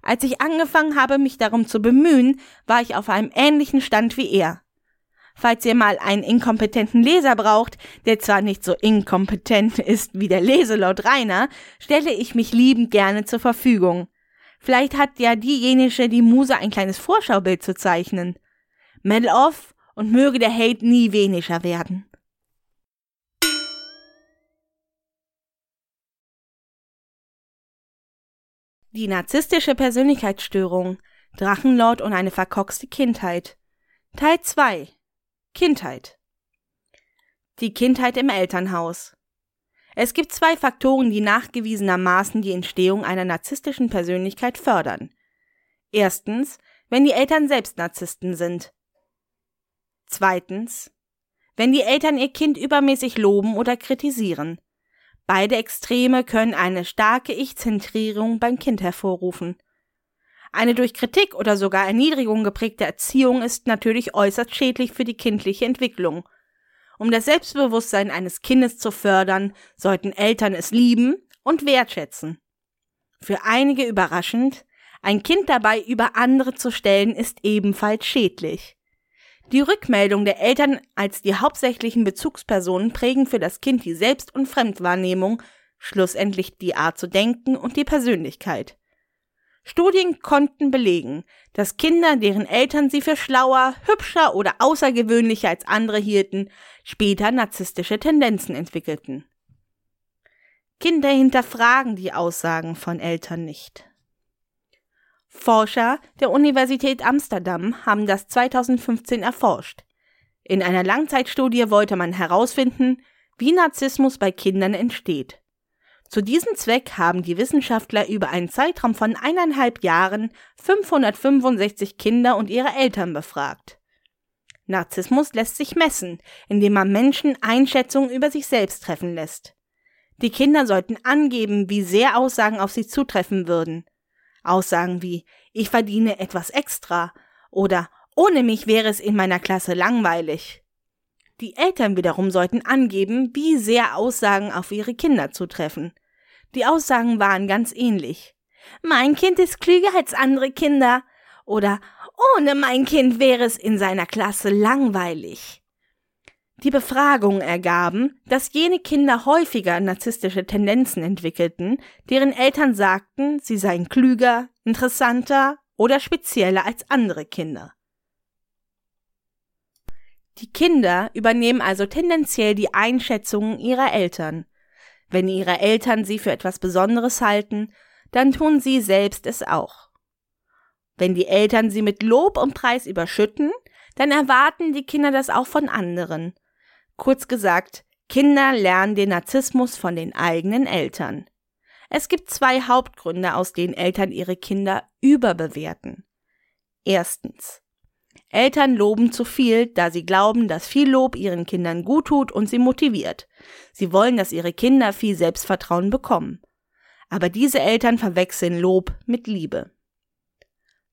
Als ich angefangen habe, mich darum zu bemühen, war ich auf einem ähnlichen Stand wie er. Falls ihr mal einen inkompetenten Leser braucht, der zwar nicht so inkompetent ist wie der Leselord Rainer, stelle ich mich liebend gerne zur Verfügung. Vielleicht hat ja diejenige die Muse ein kleines Vorschaubild zu zeichnen. Medal off und möge der Hate nie weniger werden. Die narzisstische Persönlichkeitsstörung, Drachenlord und eine verkorkste Kindheit. Teil 2 Kindheit. Die Kindheit im Elternhaus. Es gibt zwei Faktoren, die nachgewiesenermaßen die Entstehung einer narzisstischen Persönlichkeit fördern. Erstens, wenn die Eltern selbst Narzissten sind. Zweitens, wenn die Eltern ihr Kind übermäßig loben oder kritisieren. Beide Extreme können eine starke Ich-Zentrierung beim Kind hervorrufen. Eine durch Kritik oder sogar Erniedrigung geprägte Erziehung ist natürlich äußerst schädlich für die kindliche Entwicklung. Um das Selbstbewusstsein eines Kindes zu fördern, sollten Eltern es lieben und wertschätzen. Für einige überraschend, ein Kind dabei über andere zu stellen, ist ebenfalls schädlich. Die Rückmeldung der Eltern als die hauptsächlichen Bezugspersonen prägen für das Kind die Selbst- und Fremdwahrnehmung, schlussendlich die Art zu denken und die Persönlichkeit. Studien konnten belegen, dass Kinder, deren Eltern sie für schlauer, hübscher oder außergewöhnlicher als andere hielten, später narzisstische Tendenzen entwickelten. Kinder hinterfragen die Aussagen von Eltern nicht. Forscher der Universität Amsterdam haben das 2015 erforscht. In einer Langzeitstudie wollte man herausfinden, wie Narzissmus bei Kindern entsteht. Zu diesem Zweck haben die Wissenschaftler über einen Zeitraum von eineinhalb Jahren 565 Kinder und ihre Eltern befragt. Narzissmus lässt sich messen, indem man Menschen Einschätzungen über sich selbst treffen lässt. Die Kinder sollten angeben, wie sehr Aussagen auf sie zutreffen würden. Aussagen wie ich verdiene etwas extra oder ohne mich wäre es in meiner Klasse langweilig. Die Eltern wiederum sollten angeben, wie sehr Aussagen auf ihre Kinder zutreffen. Die Aussagen waren ganz ähnlich. Mein Kind ist klüger als andere Kinder oder ohne mein Kind wäre es in seiner Klasse langweilig. Die Befragungen ergaben, dass jene Kinder häufiger narzisstische Tendenzen entwickelten, deren Eltern sagten, sie seien klüger, interessanter oder spezieller als andere Kinder. Die Kinder übernehmen also tendenziell die Einschätzungen ihrer Eltern. Wenn ihre Eltern sie für etwas Besonderes halten, dann tun sie selbst es auch. Wenn die Eltern sie mit Lob und Preis überschütten, dann erwarten die Kinder das auch von anderen. Kurz gesagt, Kinder lernen den Narzissmus von den eigenen Eltern. Es gibt zwei Hauptgründe, aus denen Eltern ihre Kinder überbewerten. Erstens. Eltern loben zu viel, da sie glauben, dass viel Lob ihren Kindern gut tut und sie motiviert. Sie wollen, dass ihre Kinder viel Selbstvertrauen bekommen. Aber diese Eltern verwechseln Lob mit Liebe.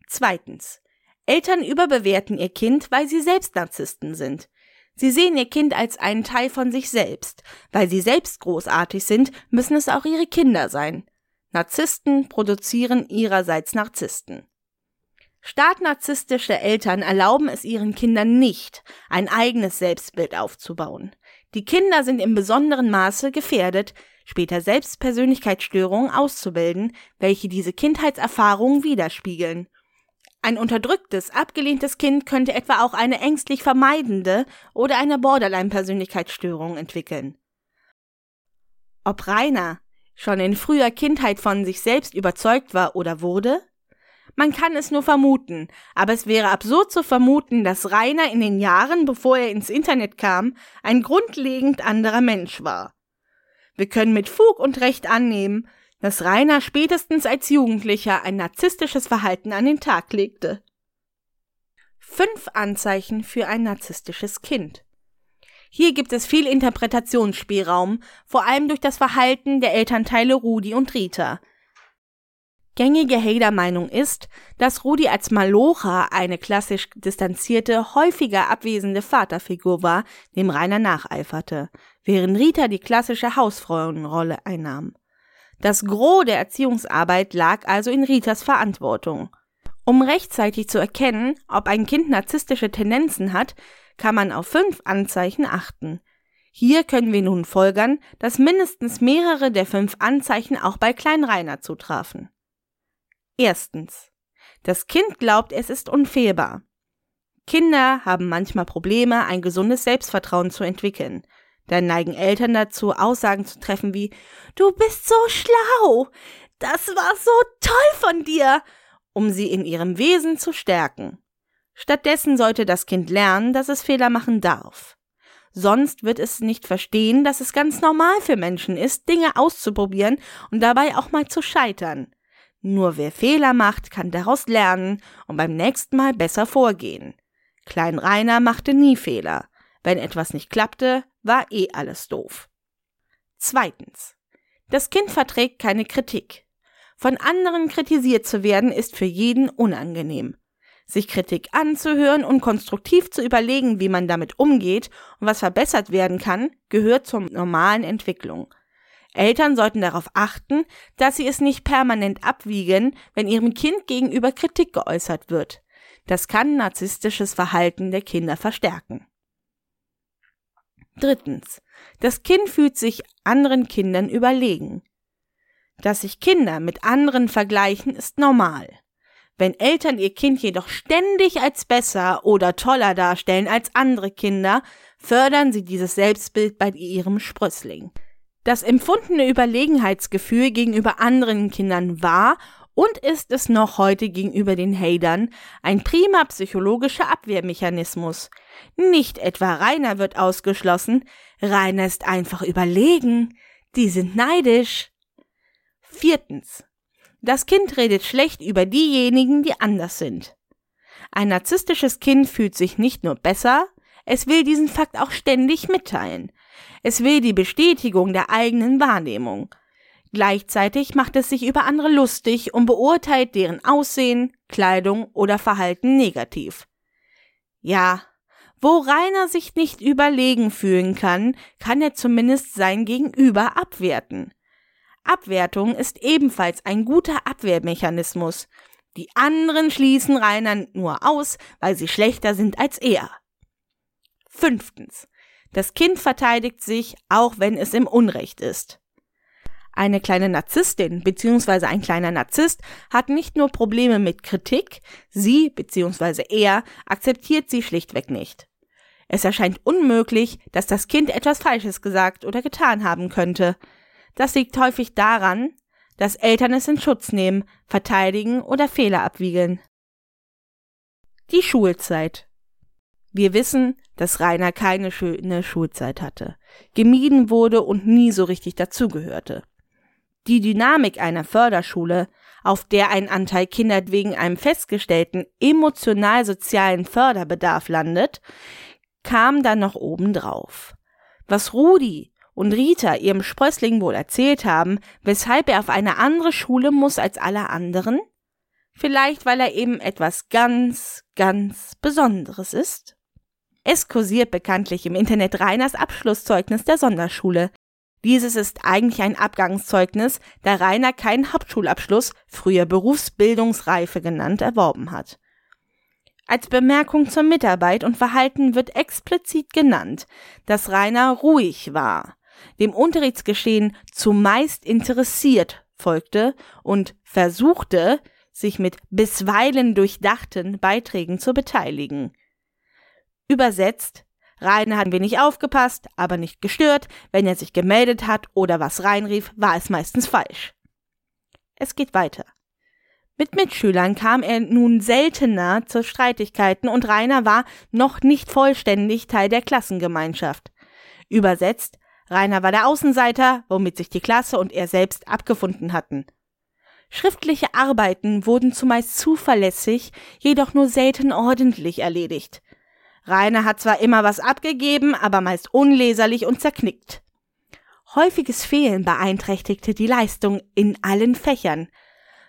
Zweitens. Eltern überbewerten ihr Kind, weil sie selbst Narzissten sind. Sie sehen ihr Kind als einen Teil von sich selbst. Weil sie selbst großartig sind, müssen es auch ihre Kinder sein. Narzissten produzieren ihrerseits Narzissten. Stark narzisstische Eltern erlauben es ihren Kindern nicht, ein eigenes Selbstbild aufzubauen. Die Kinder sind im besonderen Maße gefährdet, später selbst Persönlichkeitsstörungen auszubilden, welche diese Kindheitserfahrungen widerspiegeln. Ein unterdrücktes, abgelehntes Kind könnte etwa auch eine ängstlich vermeidende oder eine Borderline-Persönlichkeitsstörung entwickeln. Ob Rainer schon in früher Kindheit von sich selbst überzeugt war oder wurde? Man kann es nur vermuten, aber es wäre absurd zu vermuten, dass Rainer in den Jahren, bevor er ins Internet kam, ein grundlegend anderer Mensch war. Wir können mit Fug und Recht annehmen, dass Rainer spätestens als Jugendlicher ein narzisstisches Verhalten an den Tag legte. Fünf Anzeichen für ein narzisstisches Kind. Hier gibt es viel Interpretationsspielraum, vor allem durch das Verhalten der Elternteile Rudi und Rita, Gängige Hader-Meinung ist, dass Rudi als Malocha eine klassisch distanzierte, häufiger abwesende Vaterfigur war, dem Rainer nacheiferte, während Rita die klassische Hausfrauenrolle einnahm. Das Gros der Erziehungsarbeit lag also in Ritas Verantwortung. Um rechtzeitig zu erkennen, ob ein Kind narzisstische Tendenzen hat, kann man auf fünf Anzeichen achten. Hier können wir nun folgern, dass mindestens mehrere der fünf Anzeichen auch bei Klein Rainer zutrafen. Erstens. Das Kind glaubt, es ist unfehlbar. Kinder haben manchmal Probleme, ein gesundes Selbstvertrauen zu entwickeln. Dann neigen Eltern dazu, Aussagen zu treffen wie Du bist so schlau. Das war so toll von dir, um sie in ihrem Wesen zu stärken. Stattdessen sollte das Kind lernen, dass es Fehler machen darf. Sonst wird es nicht verstehen, dass es ganz normal für Menschen ist, Dinge auszuprobieren und dabei auch mal zu scheitern. Nur wer Fehler macht, kann daraus lernen und beim nächsten Mal besser vorgehen. Klein Rainer machte nie Fehler. Wenn etwas nicht klappte, war eh alles doof. Zweitens. Das Kind verträgt keine Kritik. Von anderen kritisiert zu werden ist für jeden unangenehm. Sich Kritik anzuhören und konstruktiv zu überlegen, wie man damit umgeht und was verbessert werden kann, gehört zur normalen Entwicklung. Eltern sollten darauf achten, dass sie es nicht permanent abwiegen, wenn ihrem Kind gegenüber Kritik geäußert wird. Das kann narzisstisches Verhalten der Kinder verstärken. Drittens. Das Kind fühlt sich anderen Kindern überlegen. Dass sich Kinder mit anderen vergleichen, ist normal. Wenn Eltern ihr Kind jedoch ständig als besser oder toller darstellen als andere Kinder, fördern sie dieses Selbstbild bei ihrem Sprössling. Das empfundene Überlegenheitsgefühl gegenüber anderen Kindern war und ist es noch heute gegenüber den Hatern ein prima psychologischer Abwehrmechanismus. Nicht etwa Rainer wird ausgeschlossen, Rainer ist einfach überlegen, die sind neidisch. Viertens. Das Kind redet schlecht über diejenigen, die anders sind. Ein narzisstisches Kind fühlt sich nicht nur besser, es will diesen Fakt auch ständig mitteilen. Es will die Bestätigung der eigenen Wahrnehmung. Gleichzeitig macht es sich über andere lustig und beurteilt deren Aussehen, Kleidung oder Verhalten negativ. Ja, wo Rainer sich nicht überlegen fühlen kann, kann er zumindest sein Gegenüber abwerten. Abwertung ist ebenfalls ein guter Abwehrmechanismus. Die anderen schließen Rainer nur aus, weil sie schlechter sind als er. Fünftens. Das Kind verteidigt sich, auch wenn es im Unrecht ist. Eine kleine Narzisstin bzw. ein kleiner Narzisst hat nicht nur Probleme mit Kritik, sie bzw. er akzeptiert sie schlichtweg nicht. Es erscheint unmöglich, dass das Kind etwas Falsches gesagt oder getan haben könnte. Das liegt häufig daran, dass Eltern es in Schutz nehmen, verteidigen oder Fehler abwiegeln. Die Schulzeit. Wir wissen, dass Rainer keine schöne Schulzeit hatte, gemieden wurde und nie so richtig dazugehörte. Die Dynamik einer Förderschule, auf der ein Anteil Kinder wegen einem festgestellten emotional-sozialen Förderbedarf landet, kam dann noch obendrauf. Was Rudi und Rita ihrem Sprössling wohl erzählt haben, weshalb er auf eine andere Schule muss als alle anderen? Vielleicht, weil er eben etwas ganz, ganz Besonderes ist? Es kursiert bekanntlich im Internet Reiners Abschlusszeugnis der Sonderschule. Dieses ist eigentlich ein Abgangszeugnis, da Rainer keinen Hauptschulabschluss, früher Berufsbildungsreife genannt, erworben hat. Als Bemerkung zur Mitarbeit und Verhalten wird explizit genannt, dass Rainer ruhig war, dem Unterrichtsgeschehen zumeist interessiert folgte und versuchte, sich mit bisweilen durchdachten Beiträgen zu beteiligen. Übersetzt, Rainer hat wenig aufgepasst, aber nicht gestört, wenn er sich gemeldet hat oder was reinrief, war es meistens falsch. Es geht weiter. Mit Mitschülern kam er nun seltener zu Streitigkeiten und Rainer war noch nicht vollständig Teil der Klassengemeinschaft. Übersetzt, Rainer war der Außenseiter, womit sich die Klasse und er selbst abgefunden hatten. Schriftliche Arbeiten wurden zumeist zuverlässig, jedoch nur selten ordentlich erledigt. Rainer hat zwar immer was abgegeben, aber meist unleserlich und zerknickt. Häufiges Fehlen beeinträchtigte die Leistung in allen Fächern.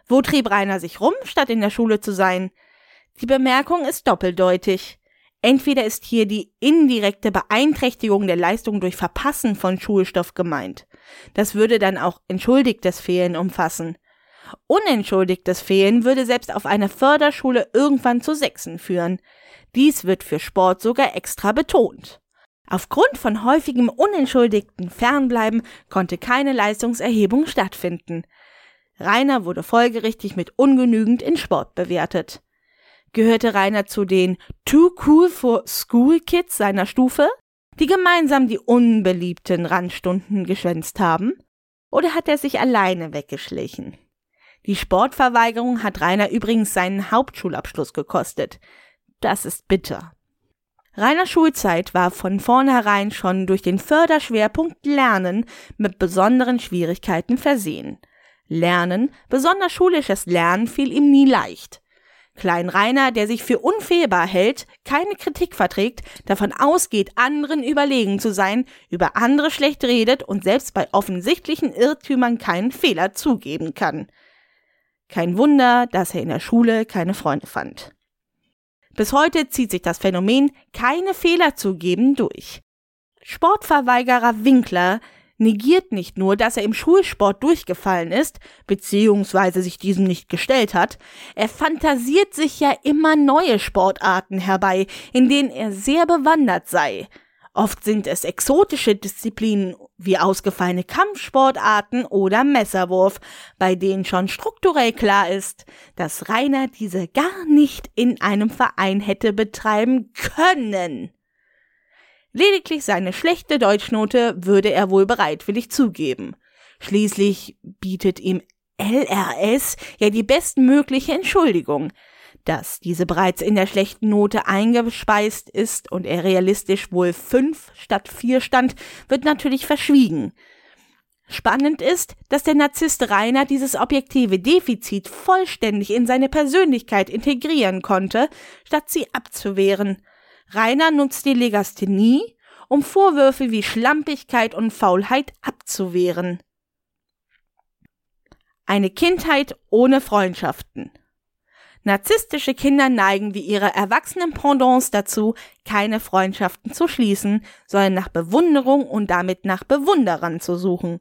Wo trieb Rainer sich rum, statt in der Schule zu sein? Die Bemerkung ist doppeldeutig. Entweder ist hier die indirekte Beeinträchtigung der Leistung durch Verpassen von Schulstoff gemeint. Das würde dann auch entschuldigtes Fehlen umfassen. Unentschuldigtes Fehlen würde selbst auf einer Förderschule irgendwann zu Sechsen führen. Dies wird für Sport sogar extra betont. Aufgrund von häufigem unentschuldigten Fernbleiben konnte keine Leistungserhebung stattfinden. Rainer wurde folgerichtig mit ungenügend in Sport bewertet. Gehörte Rainer zu den Too Cool for School Kids seiner Stufe, die gemeinsam die unbeliebten Randstunden geschwänzt haben? Oder hat er sich alleine weggeschlichen? Die Sportverweigerung hat Rainer übrigens seinen Hauptschulabschluss gekostet. Das ist bitter. Rainers Schulzeit war von vornherein schon durch den Förderschwerpunkt Lernen mit besonderen Schwierigkeiten versehen. Lernen, besonders schulisches Lernen, fiel ihm nie leicht. Klein Rainer, der sich für unfehlbar hält, keine Kritik verträgt, davon ausgeht, anderen überlegen zu sein, über andere schlecht redet und selbst bei offensichtlichen Irrtümern keinen Fehler zugeben kann. Kein Wunder, dass er in der Schule keine Freunde fand. Bis heute zieht sich das Phänomen, keine Fehler zu geben, durch. Sportverweigerer Winkler negiert nicht nur, dass er im Schulsport durchgefallen ist, beziehungsweise sich diesem nicht gestellt hat, er fantasiert sich ja immer neue Sportarten herbei, in denen er sehr bewandert sei. Oft sind es exotische Disziplinen wie ausgefallene Kampfsportarten oder Messerwurf, bei denen schon strukturell klar ist, dass Rainer diese gar nicht in einem Verein hätte betreiben können. Lediglich seine schlechte Deutschnote würde er wohl bereitwillig zugeben. Schließlich bietet ihm LRS ja die bestmögliche Entschuldigung. Dass diese bereits in der schlechten Note eingespeist ist und er realistisch wohl fünf statt vier stand, wird natürlich verschwiegen. Spannend ist, dass der Narzisst Rainer dieses objektive Defizit vollständig in seine Persönlichkeit integrieren konnte, statt sie abzuwehren. Rainer nutzt die Legasthenie, um Vorwürfe wie Schlampigkeit und Faulheit abzuwehren. Eine Kindheit ohne Freundschaften. Narzisstische Kinder neigen wie ihre erwachsenen Pendants dazu, keine Freundschaften zu schließen, sondern nach Bewunderung und damit nach Bewunderern zu suchen.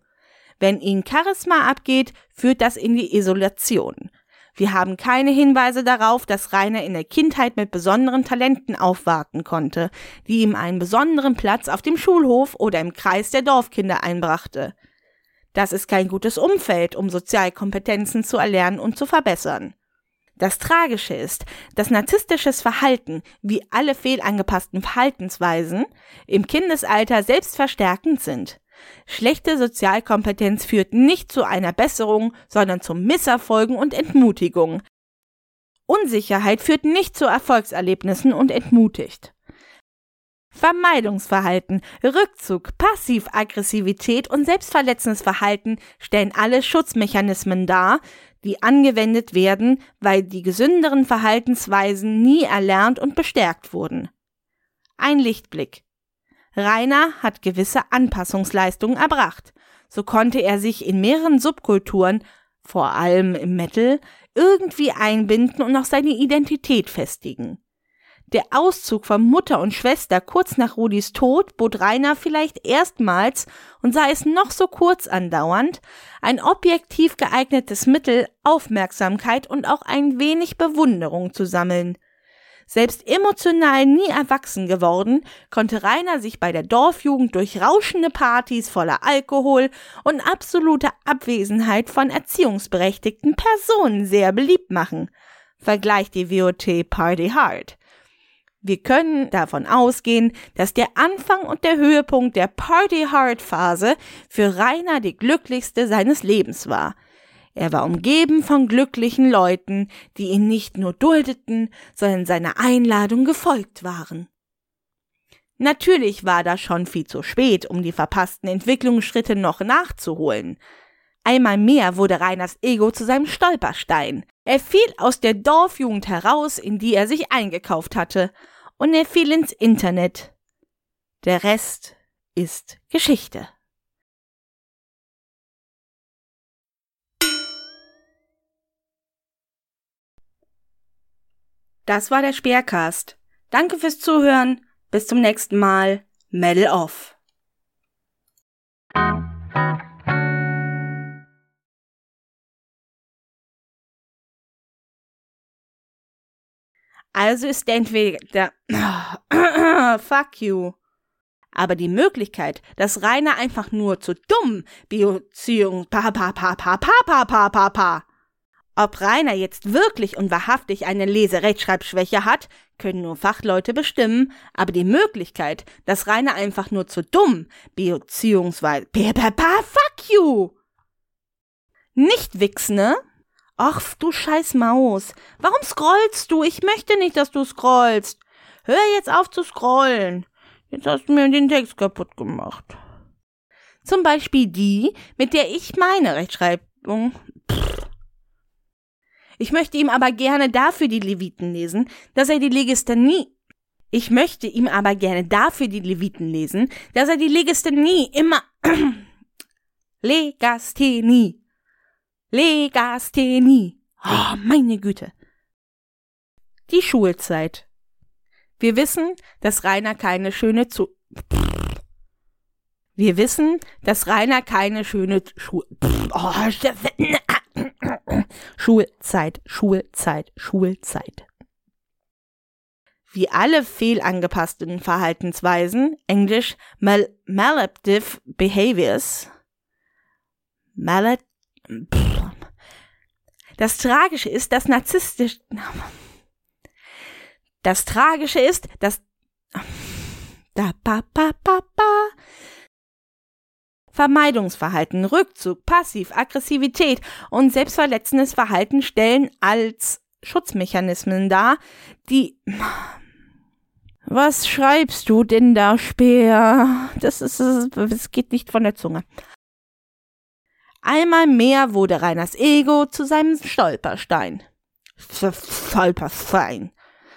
Wenn ihnen Charisma abgeht, führt das in die Isolation. Wir haben keine Hinweise darauf, dass Rainer in der Kindheit mit besonderen Talenten aufwarten konnte, die ihm einen besonderen Platz auf dem Schulhof oder im Kreis der Dorfkinder einbrachte. Das ist kein gutes Umfeld, um Sozialkompetenzen zu erlernen und zu verbessern. Das Tragische ist, dass narzisstisches Verhalten, wie alle fehlangepassten Verhaltensweisen, im Kindesalter selbstverstärkend sind. Schlechte Sozialkompetenz führt nicht zu einer Besserung, sondern zu Misserfolgen und Entmutigung. Unsicherheit führt nicht zu Erfolgserlebnissen und entmutigt. Vermeidungsverhalten, Rückzug, Passivaggressivität und selbstverletzendes Verhalten stellen alle Schutzmechanismen dar, die angewendet werden, weil die gesünderen Verhaltensweisen nie erlernt und bestärkt wurden. Ein Lichtblick. Rainer hat gewisse Anpassungsleistungen erbracht. So konnte er sich in mehreren Subkulturen, vor allem im Metal, irgendwie einbinden und auch seine Identität festigen. Der Auszug von Mutter und Schwester kurz nach Rudis Tod bot Rainer vielleicht erstmals, und sei es noch so kurz andauernd, ein objektiv geeignetes Mittel, Aufmerksamkeit und auch ein wenig Bewunderung zu sammeln. Selbst emotional nie erwachsen geworden, konnte Rainer sich bei der Dorfjugend durch rauschende Partys voller Alkohol und absolute Abwesenheit von erziehungsberechtigten Personen sehr beliebt machen. Vergleicht die WOT Party Hard. Wir können davon ausgehen, dass der Anfang und der Höhepunkt der Party Hard Phase für Rainer die glücklichste seines Lebens war. Er war umgeben von glücklichen Leuten, die ihn nicht nur duldeten, sondern seiner Einladung gefolgt waren. Natürlich war das schon viel zu spät, um die verpassten Entwicklungsschritte noch nachzuholen. Einmal mehr wurde Reiners Ego zu seinem Stolperstein. Er fiel aus der Dorfjugend heraus, in die er sich eingekauft hatte, und er fiel ins Internet. Der Rest ist Geschichte. Das war der Speercast. Danke fürs Zuhören. Bis zum nächsten Mal. Medal off. Also ist entweder fuck you. Aber die Möglichkeit, dass Rainer einfach nur zu dumm Beziehung pa pa pa pa pa pa pa pa pa. Ob Rainer jetzt wirklich und wahrhaftig eine Leserechtschreibschwäche hat, können nur Fachleute bestimmen, aber die Möglichkeit, dass Rainer einfach nur zu dumm beziehungsweise pa pa pa fuck you. Nicht wichsen, ne? Ach, du scheiß Maus. Warum scrollst du? Ich möchte nicht, dass du scrollst. Hör jetzt auf zu scrollen. Jetzt hast du mir den Text kaputt gemacht. Zum Beispiel die, mit der ich meine Rechtschreibung. Pff. Ich möchte ihm aber gerne dafür die Leviten lesen, dass er die Legisthenie. Ich möchte ihm aber gerne dafür die Leviten lesen, dass er die Legisthenie immer. Legasthenie Legasthenie. Oh, meine Güte. Die Schulzeit. Wir wissen, dass Rainer keine schöne zu Wir wissen, dass Rainer keine schöne Schul oh, Schulzeit, Schulzeit, Schulzeit. Wie alle fehlangepassten Verhaltensweisen, Englisch mal maladaptive behaviors, malad das Tragische ist, dass narzisstisch. Das Tragische ist, dass. Da, pa, pa, pa, pa. Vermeidungsverhalten, Rückzug, Passiv, Aggressivität und selbstverletzendes Verhalten stellen als Schutzmechanismen dar, die. Was schreibst du denn da, Speer? Das ist, es geht nicht von der Zunge. Einmal mehr wurde Reiners Ego zu seinem Stolperstein. Stolperstein.